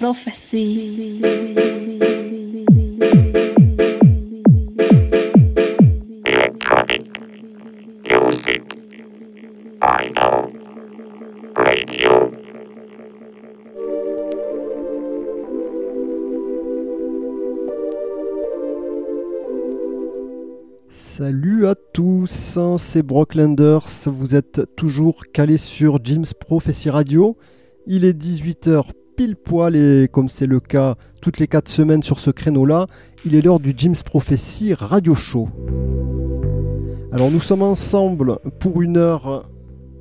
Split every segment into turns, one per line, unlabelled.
Prophecy.
Electronic music. I know. Radio.
Salut à tous, hein, c'est Brocklanders, vous êtes toujours calé sur Jim's Prophecy Radio. Il est 18h poil et comme c'est le cas toutes les 4 semaines sur ce créneau-là, il est l'heure du Jim's Prophecy Radio Show. Alors nous sommes ensemble pour une heure,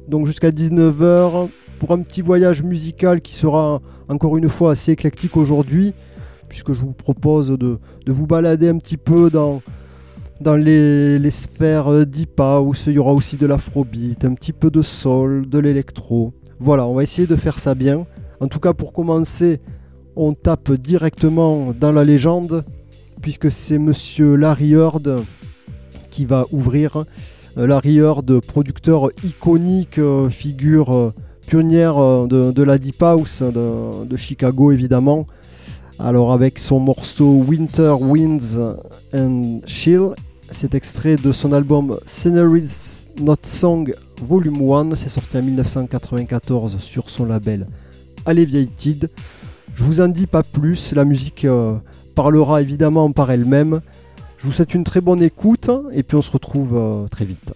donc jusqu'à 19h, pour un petit voyage musical qui sera encore une fois assez éclectique aujourd'hui, puisque je vous propose de, vous balader un petit peu dans, les, les sphères deep house, il y aura aussi de l'afrobeat, un petit peu de soul, de l'électro. Voilà, on va essayer de faire ça bien. En tout cas, pour commencer, on tape directement dans la légende, puisque c'est monsieur Larry Heard qui va ouvrir. Euh, Larry Heard, producteur iconique, euh, figure euh, pionnière de, la Deep House de, de Chicago évidemment. Alors avec son morceau Winter Winds and Chill, c'est extrait de son album Sceneries Not Song Volume 1, c'est sorti en 1994 sur son label Alleviated. Je vous en dis pas plus, la musique euh, parlera évidemment par elle-même. Je vous souhaite une très bonne écoute et puis on se retrouve euh, très vite.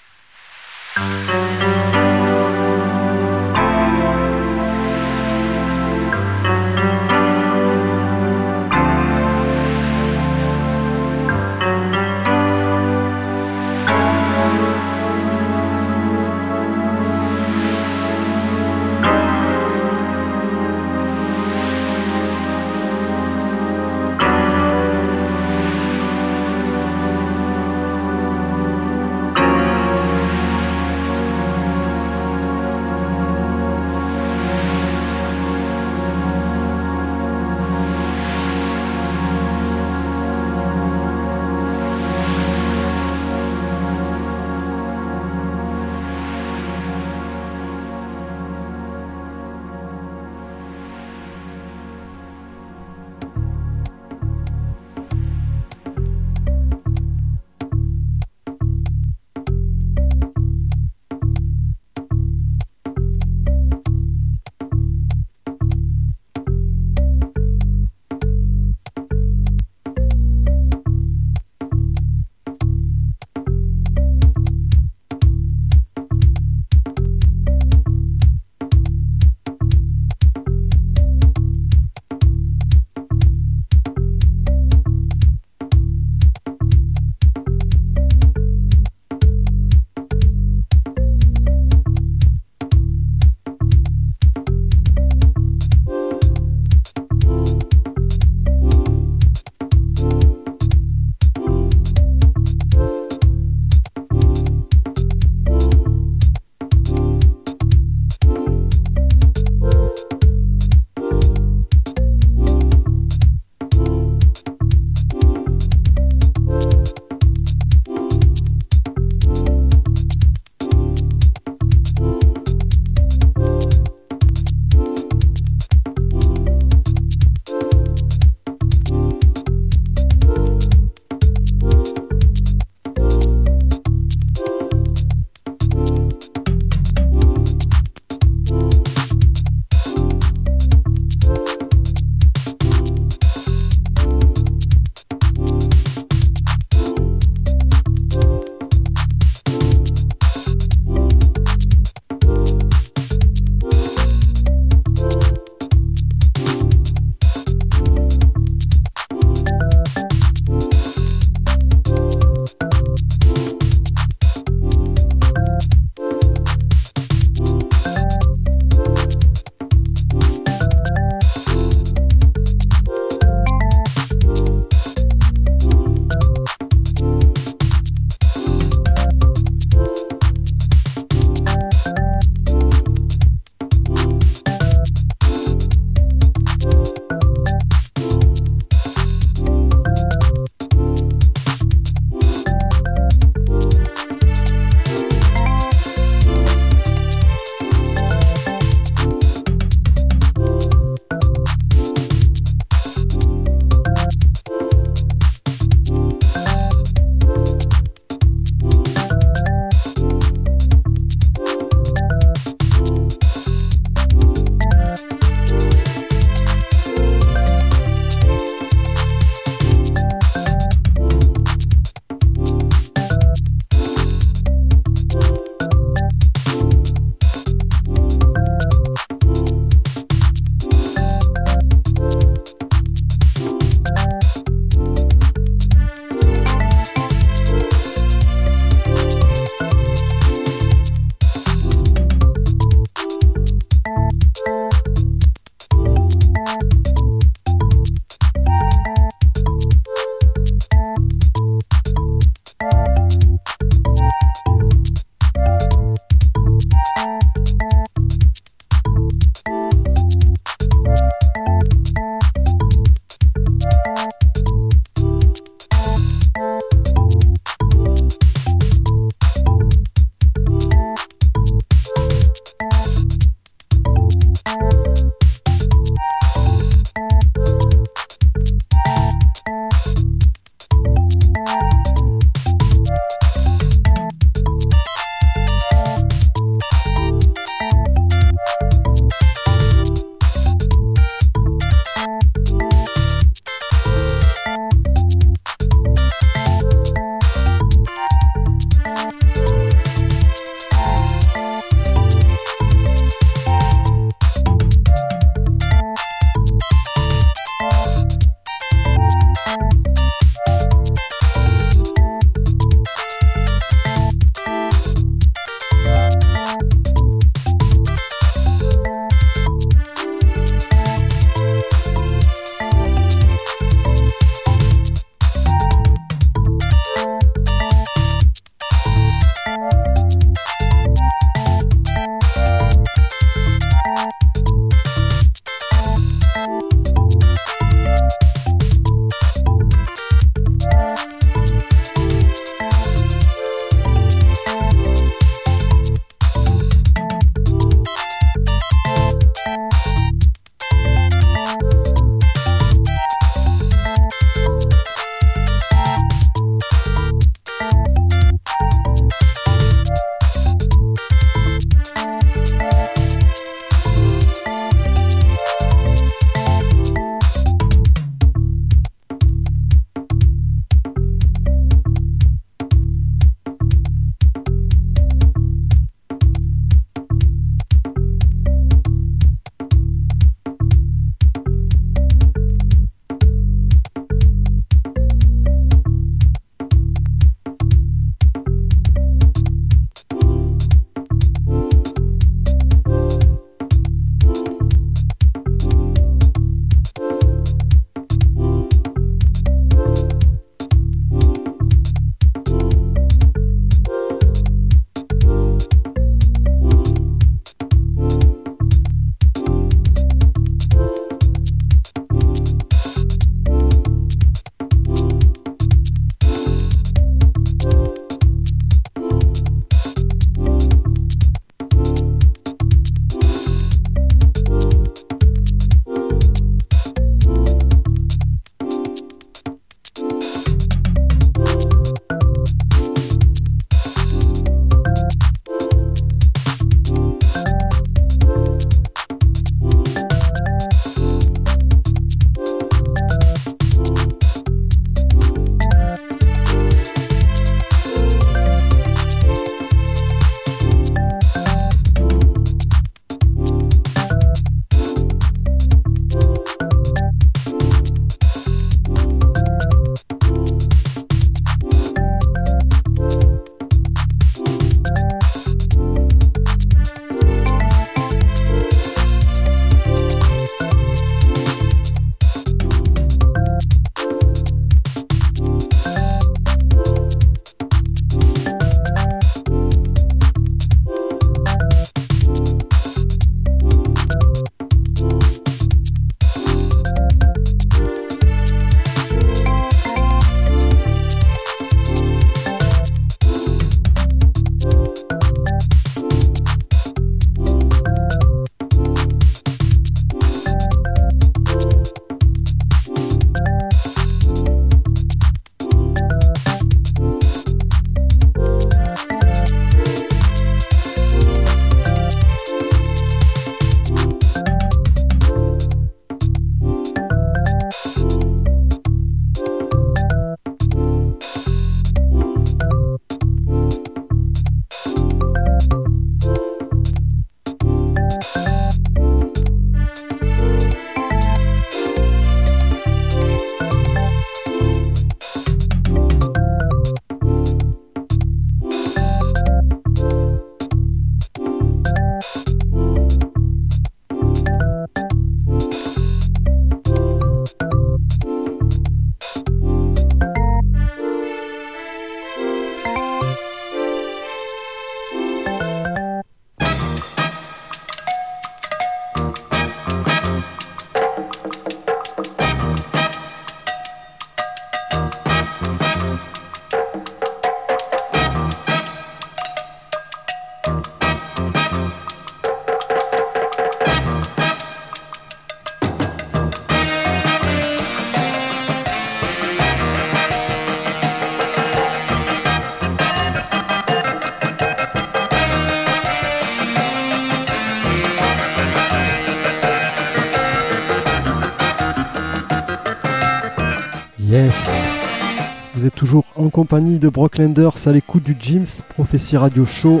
Compagnie de Brocklanders à l'écoute du James Prophecy Radio Show.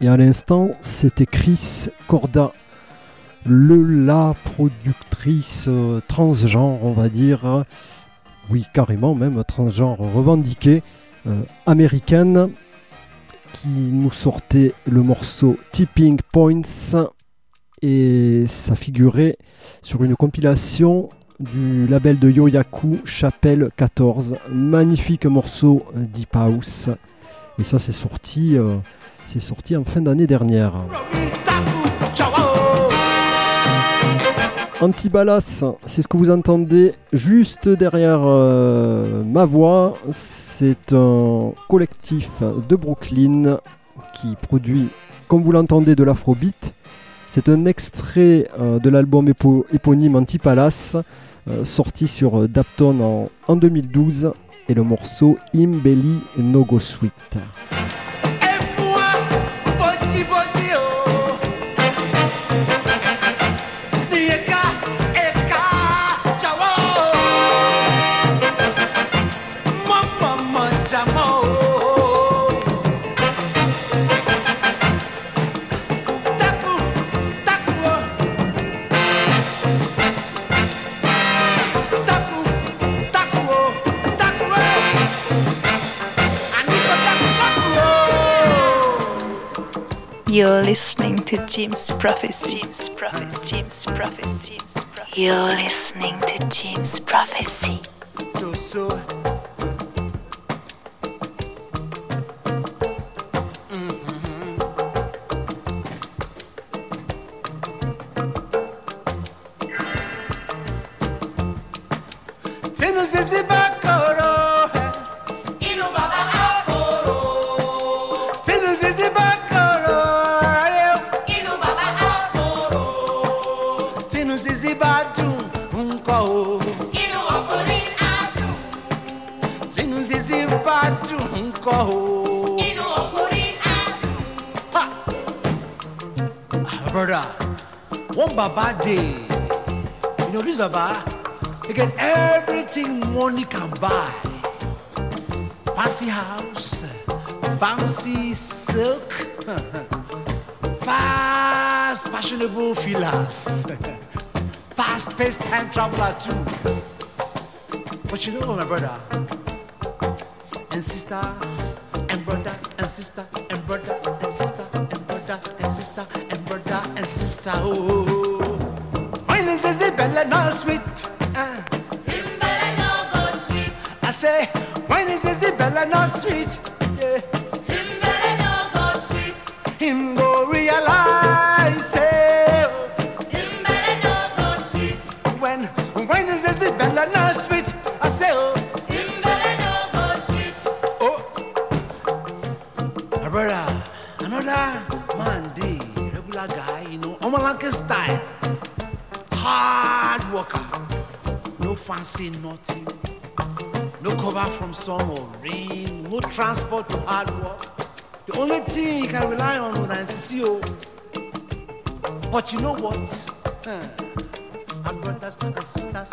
Et à l'instant, c'était Chris Corda, le la productrice euh, transgenre, on va dire. Oui, carrément, même transgenre revendiquée, euh, américaine, qui nous sortait le morceau Tipping Points. Et ça figurait sur une compilation du label de Yoyaku, Chapelle 14. Magnifique morceau Deep House. Et ça, c'est sorti, euh, sorti en fin d'année dernière. Antibalas, c'est ce que vous entendez juste derrière euh, ma voix. C'est un collectif de Brooklyn qui produit, comme vous l'entendez, de l'afrobeat. C'est un extrait euh, de l'album éponyme Antipalas, sorti sur Dapton en, 2012, et le morceau Imbelly No Go
You're listening to Jim's Prophecy. Jim's Prophet, Jim's Prophet, Jim's Prophet. You're listening to Jim's Prophecy. So, so.
Traveler too. But you know my brother sun or rain. No transport to hard work. The only thing you can rely on is CCO. But you know what? Huh. And brothers and sisters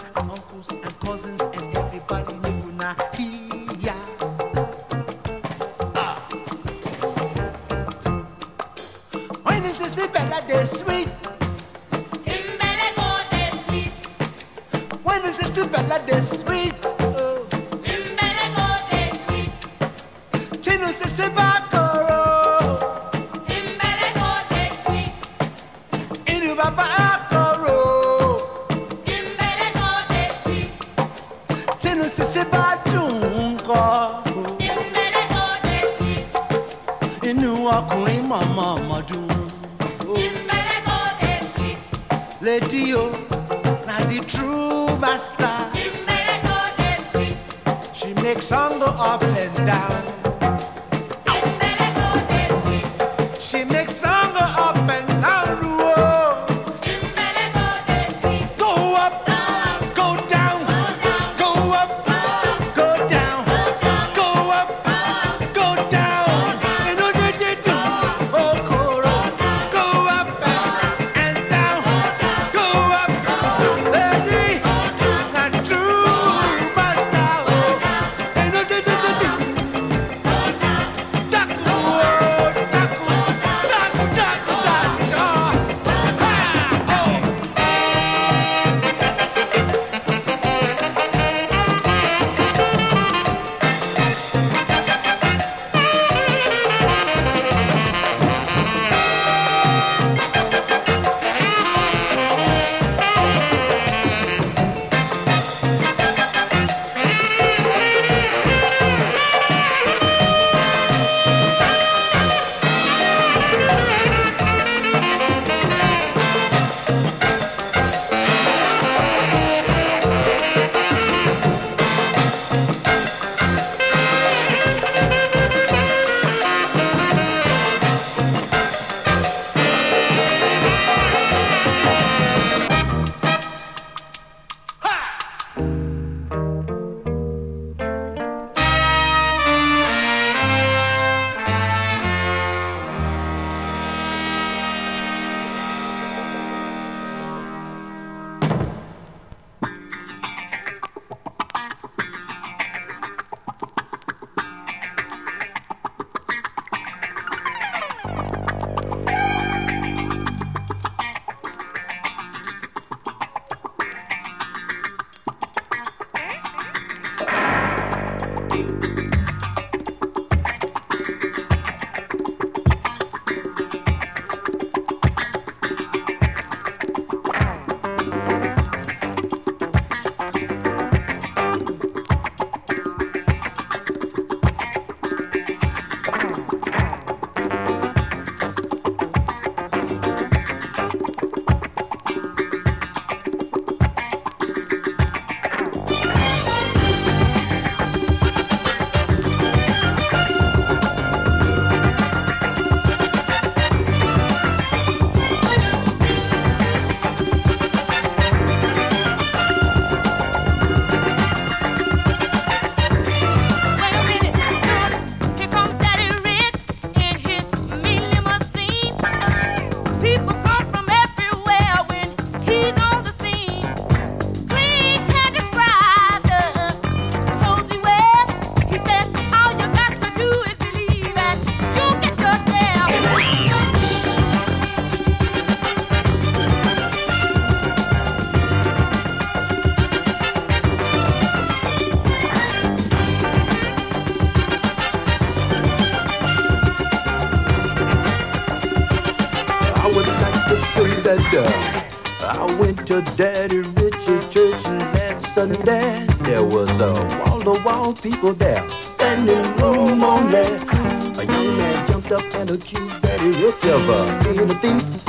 last Sunday. There was a wall to wall people there, standing room only. A young man jumped up and accused Daddy Rich of uh, being a thief.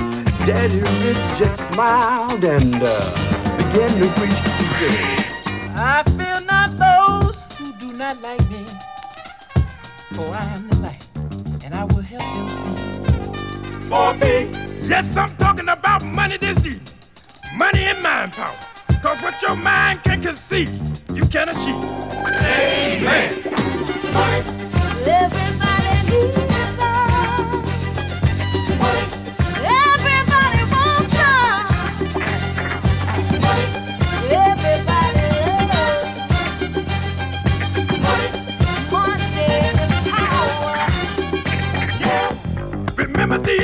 Daddy Rich just smiled and uh, began to preach. He said,
I fear not those who do not like me. For I am the light, and I will help them see.
for me. Yes, I'm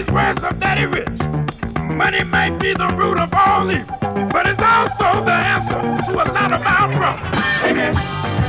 These words of Daddy Rich. Money might be the root of all evil, but it's also the answer to a lot of our problems. Amen.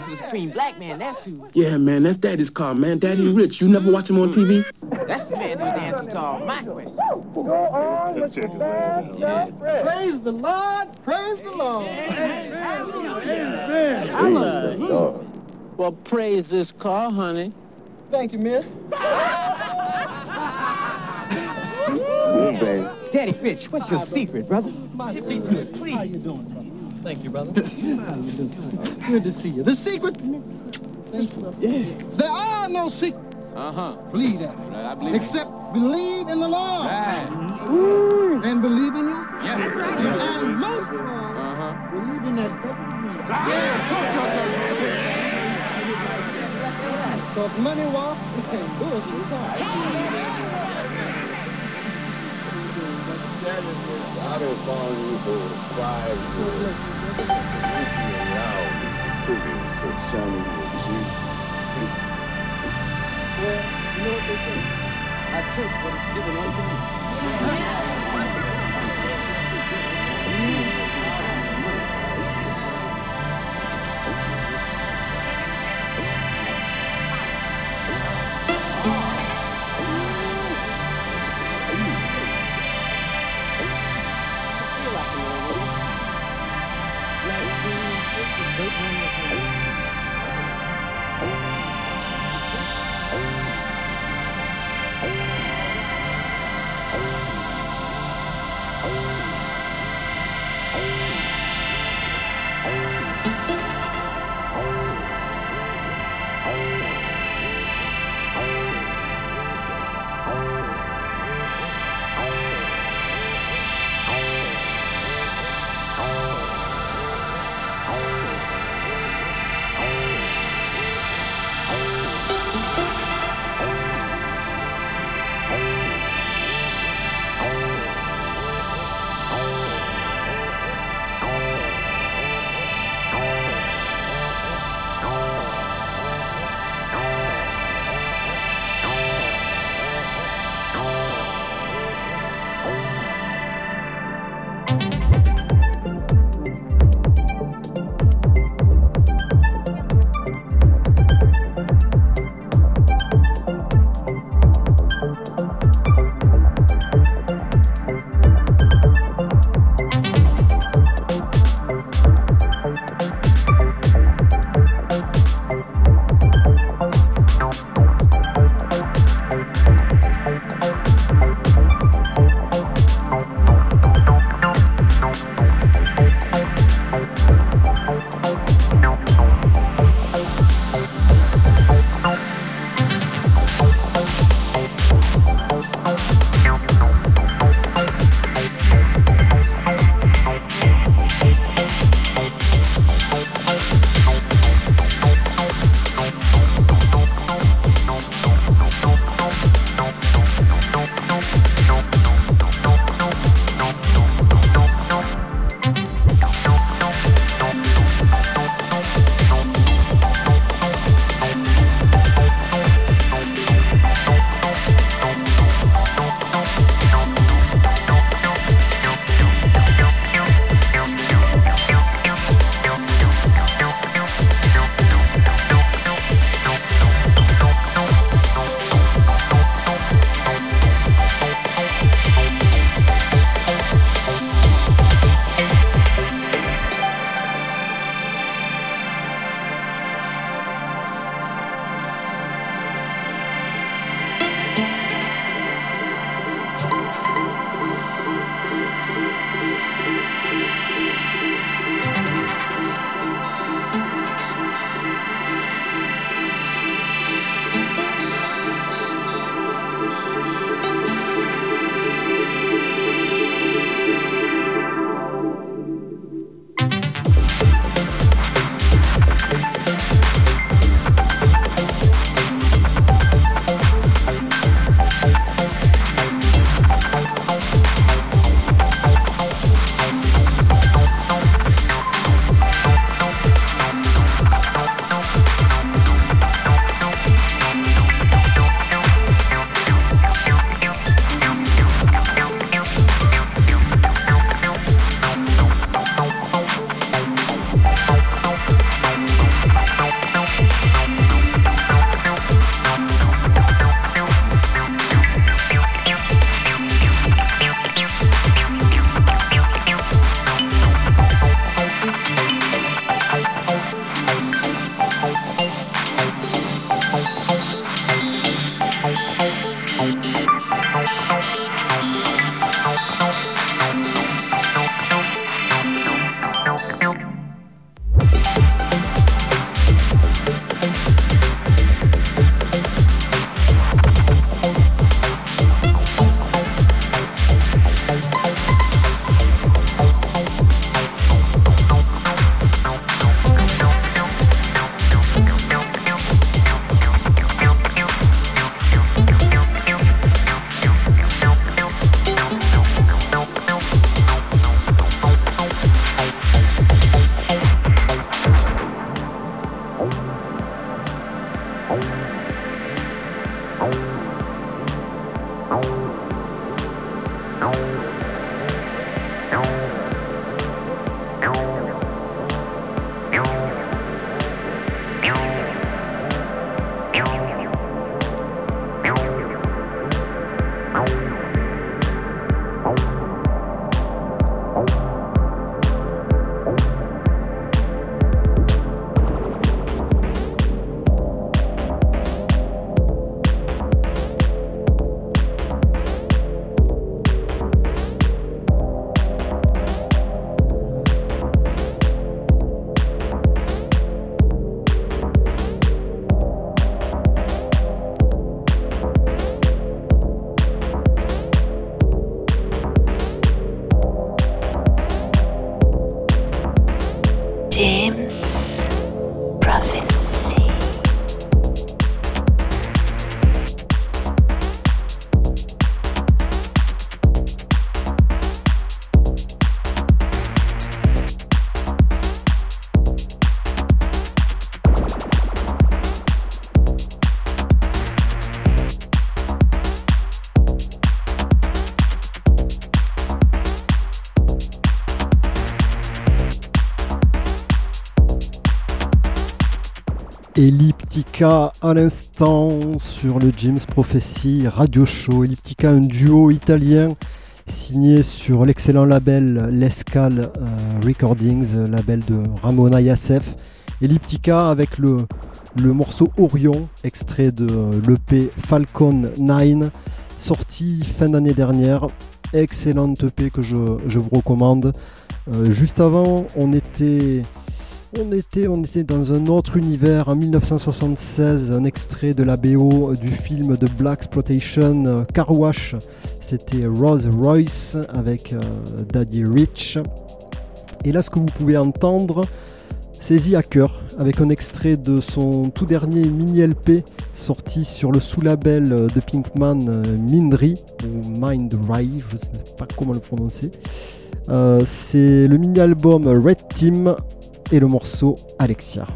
Belongs to the Supreme Black Man. That's who.
Yeah, man, that's Daddy's car, man. Daddy Rich. You never watch him on TV?
That's the man who's the answer to all my questions.
Praise the Lord. Praise the Lord.
Well, praise this car, honey.
Thank you, miss.
Daddy Rich, what's your secret, brother?
My secret, please. How you doing, brother? Thank you, brother. Good to see you. The secret? There are no secrets.
Uh huh.
Believe that.
I believe
Except believe in the Lord
Right.
and believe in yourself.
Yes.
And most of all,
Uh huh.
believe in that Because money walks and bullshit talks. I don't follow you for five years. For? Well, you know what they say? I take what is given unto me.
Elliptica à l'instant sur le James Prophecy Radio Show. Elliptica, un duo italien signé sur l'excellent label L'Escale euh, Recordings, label de Ramona Yassef. Elliptica avec le, morceau Orion, extrait de l'EP Falcon 9, sorti fin d'année dernière. Excellente EP que je, je vous recommande. Euh, juste avant, on était on était, dans un autre univers en 1976, un extrait de la BO du film de Black Exploitation Car Wash. C'était Rose Royce avec euh, Daddy Rich. Et là, ce que vous pouvez entendre, c'est The Hacker avec un extrait de son tout dernier mini LP sorti sur le sous-label de Pinkman Mindry ou Mind je ne sais pas comment le prononcer. Euh, c'est le mini-album Red Team et le morceau Alexia.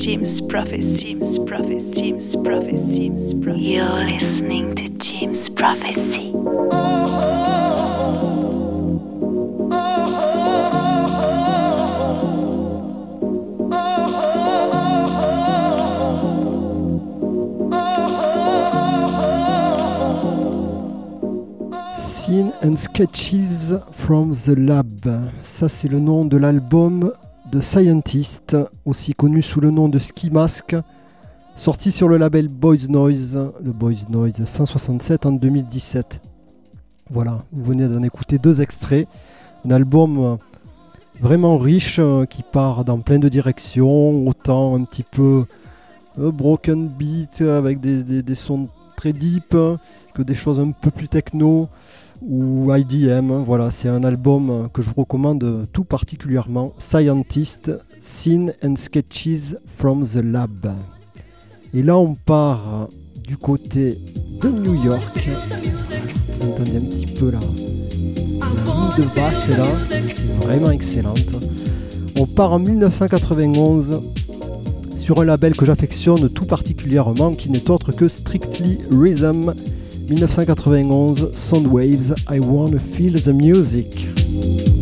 Jim's Prophecy, Jim's Prophecy, Prophecy. You're listening to Jim's Prophecy.
Scene and Sketches from the Lab. Ça, c'est le nom de l'album de Scientist, aussi connu sous le nom de Ski Mask, sorti sur le label Boys Noise, le Boys Noise 167 en 2017. Voilà, vous venez d'en écouter deux extraits. Un album vraiment riche euh, qui part dans plein de directions, autant un petit peu euh, broken beat avec des, des- sons très deep que des choses un peu plus techno ou IDM. Voilà, c'est un album que je vous recommande tout particulièrement. Scientist, Scene and Sketches from the Lab. Et là, on part du côté de New York. Vous entendez un petit peu là. La de basse là, vraiment excellente. On part en 1991 sur un label que j'affectionne tout particulièrement, qui n'est autre que Strictly Rhythm 1991 Soundwaves I Wanna Feel the Music.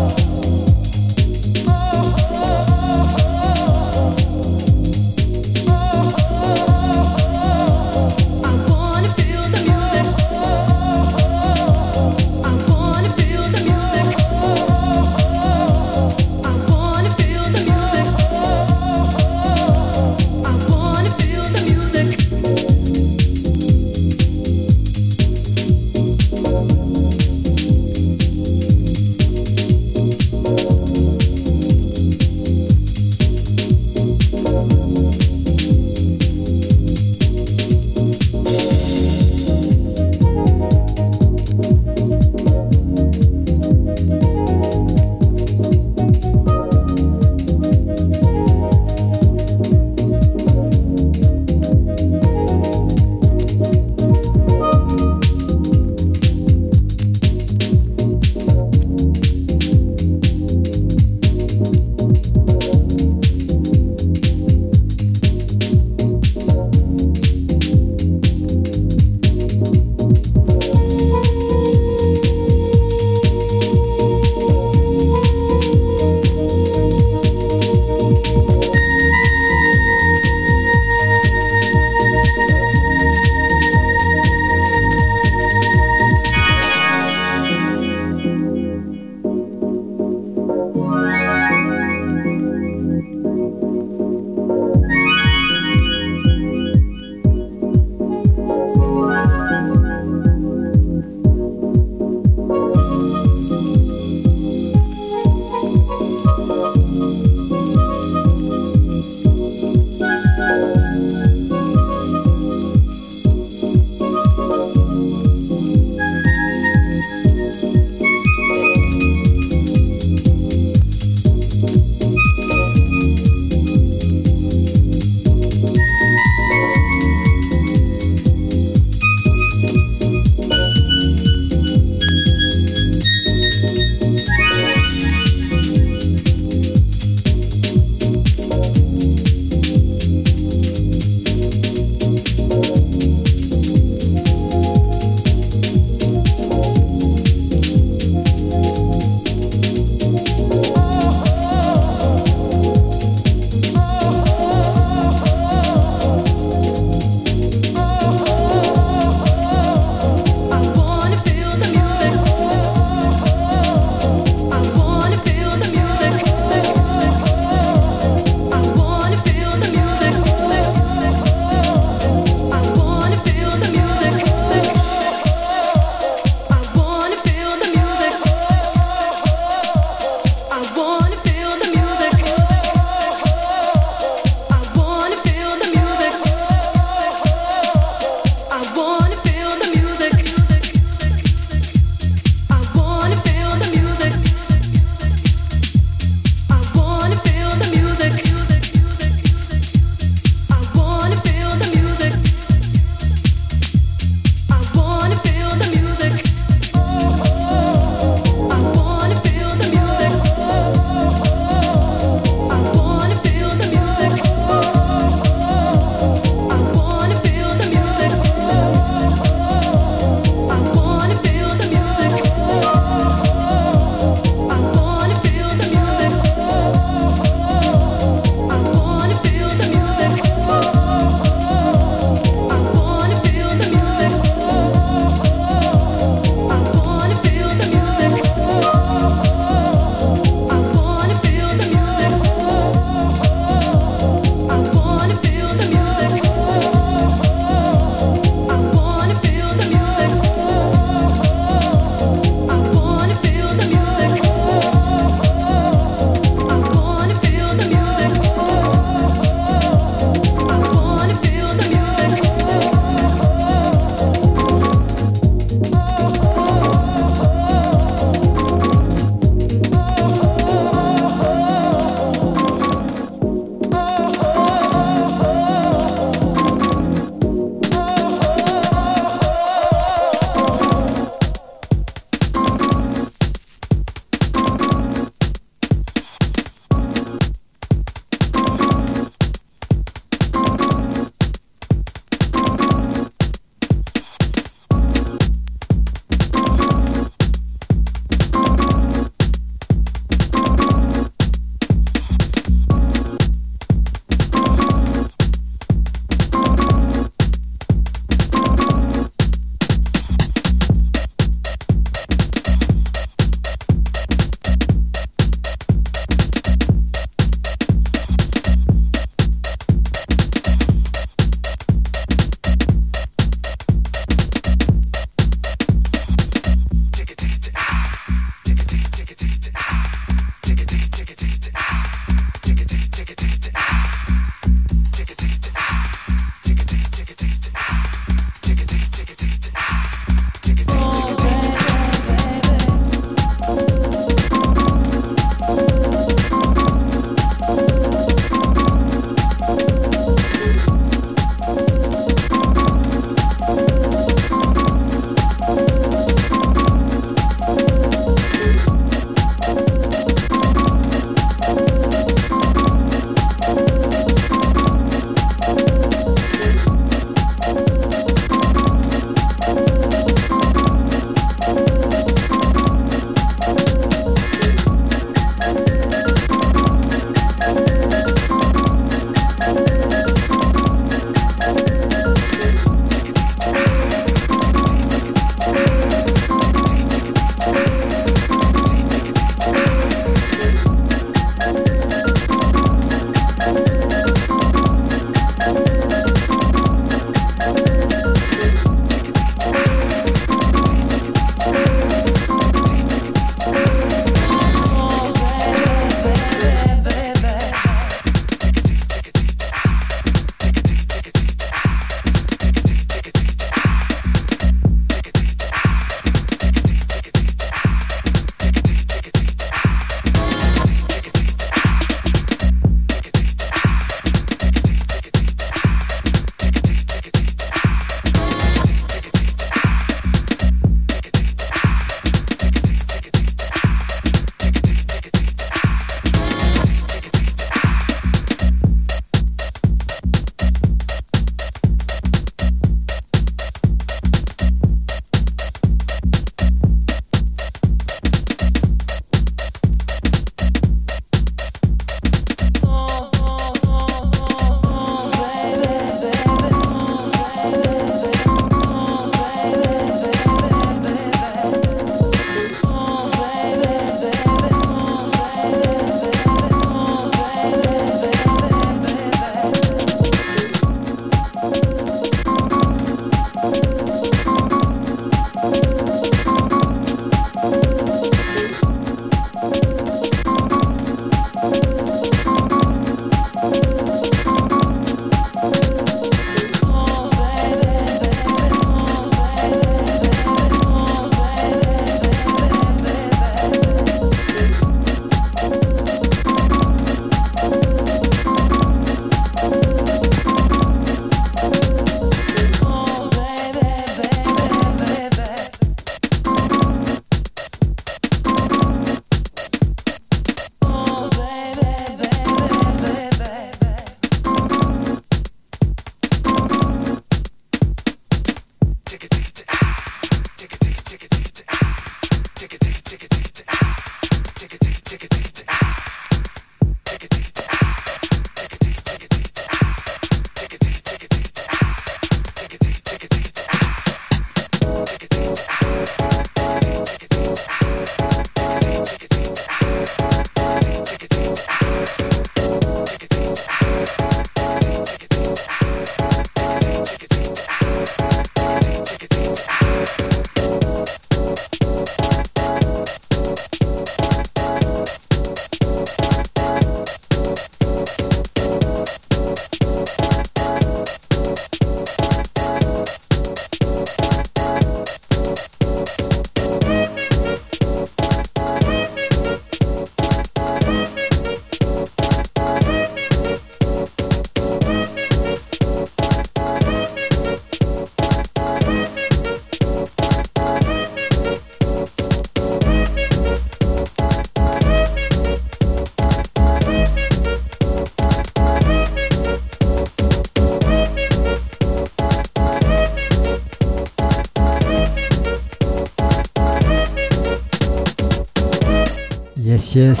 Yes,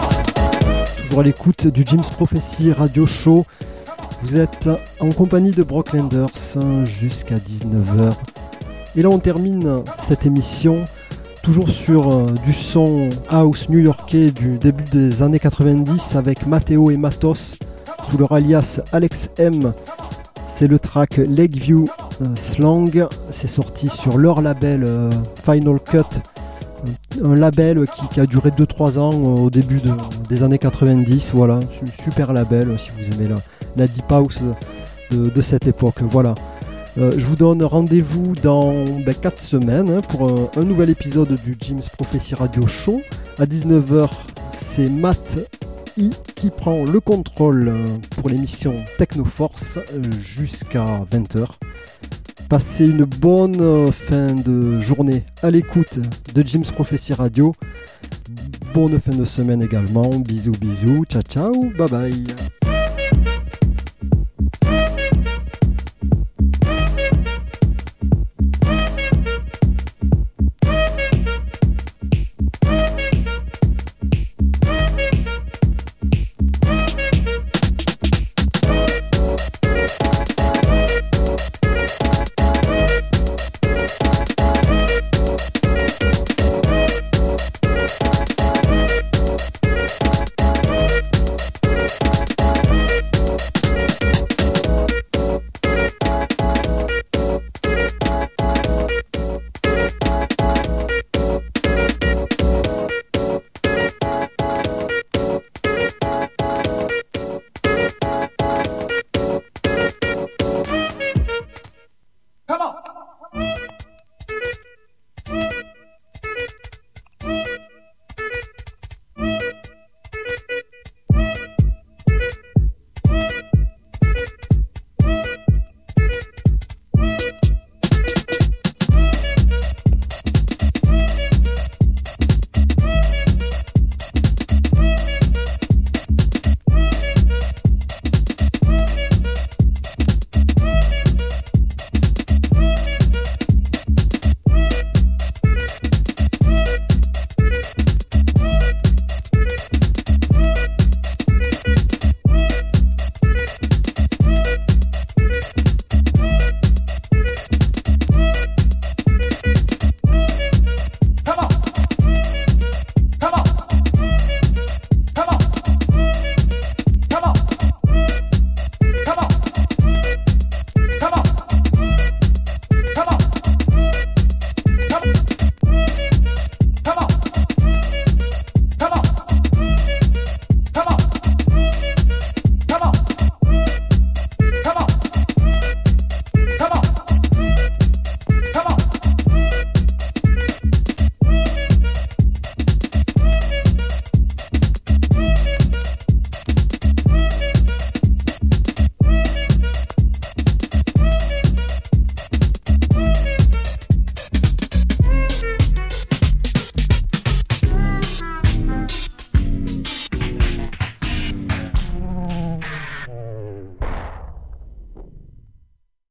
toujours à l'écoute du James Prophecy Radio Show. Vous êtes en compagnie de Brocklanders jusqu'à 19h. Et là, on termine cette émission toujours sur euh, du son house new-yorkais du début des années 90 avec Matteo et Matos sous leur alias Alex M. C'est le track Lakeview euh, Slang. C'est sorti sur leur label euh, Final Cut un label qui, a duré 2-3 ans euh, au début de- des années 90. Voilà, su- super label euh, si vous aimez la, Deep House de, cette époque. Voilà. Euh, je vous donne rendez-vous dans 4 semaines hein, pour un, nouvel épisode du Jim's Prophecy Radio Show. À 19h, c'est Matt I qui prend le contrôle pour l'émission Technoforce jusqu'à 20h. Passez une bonne euh, fin de journée à l'écoute de Jim's Prophecy Radio. Bonne fin de semaine également. Bisous, bisous. Ciao, ciao. Bye bye.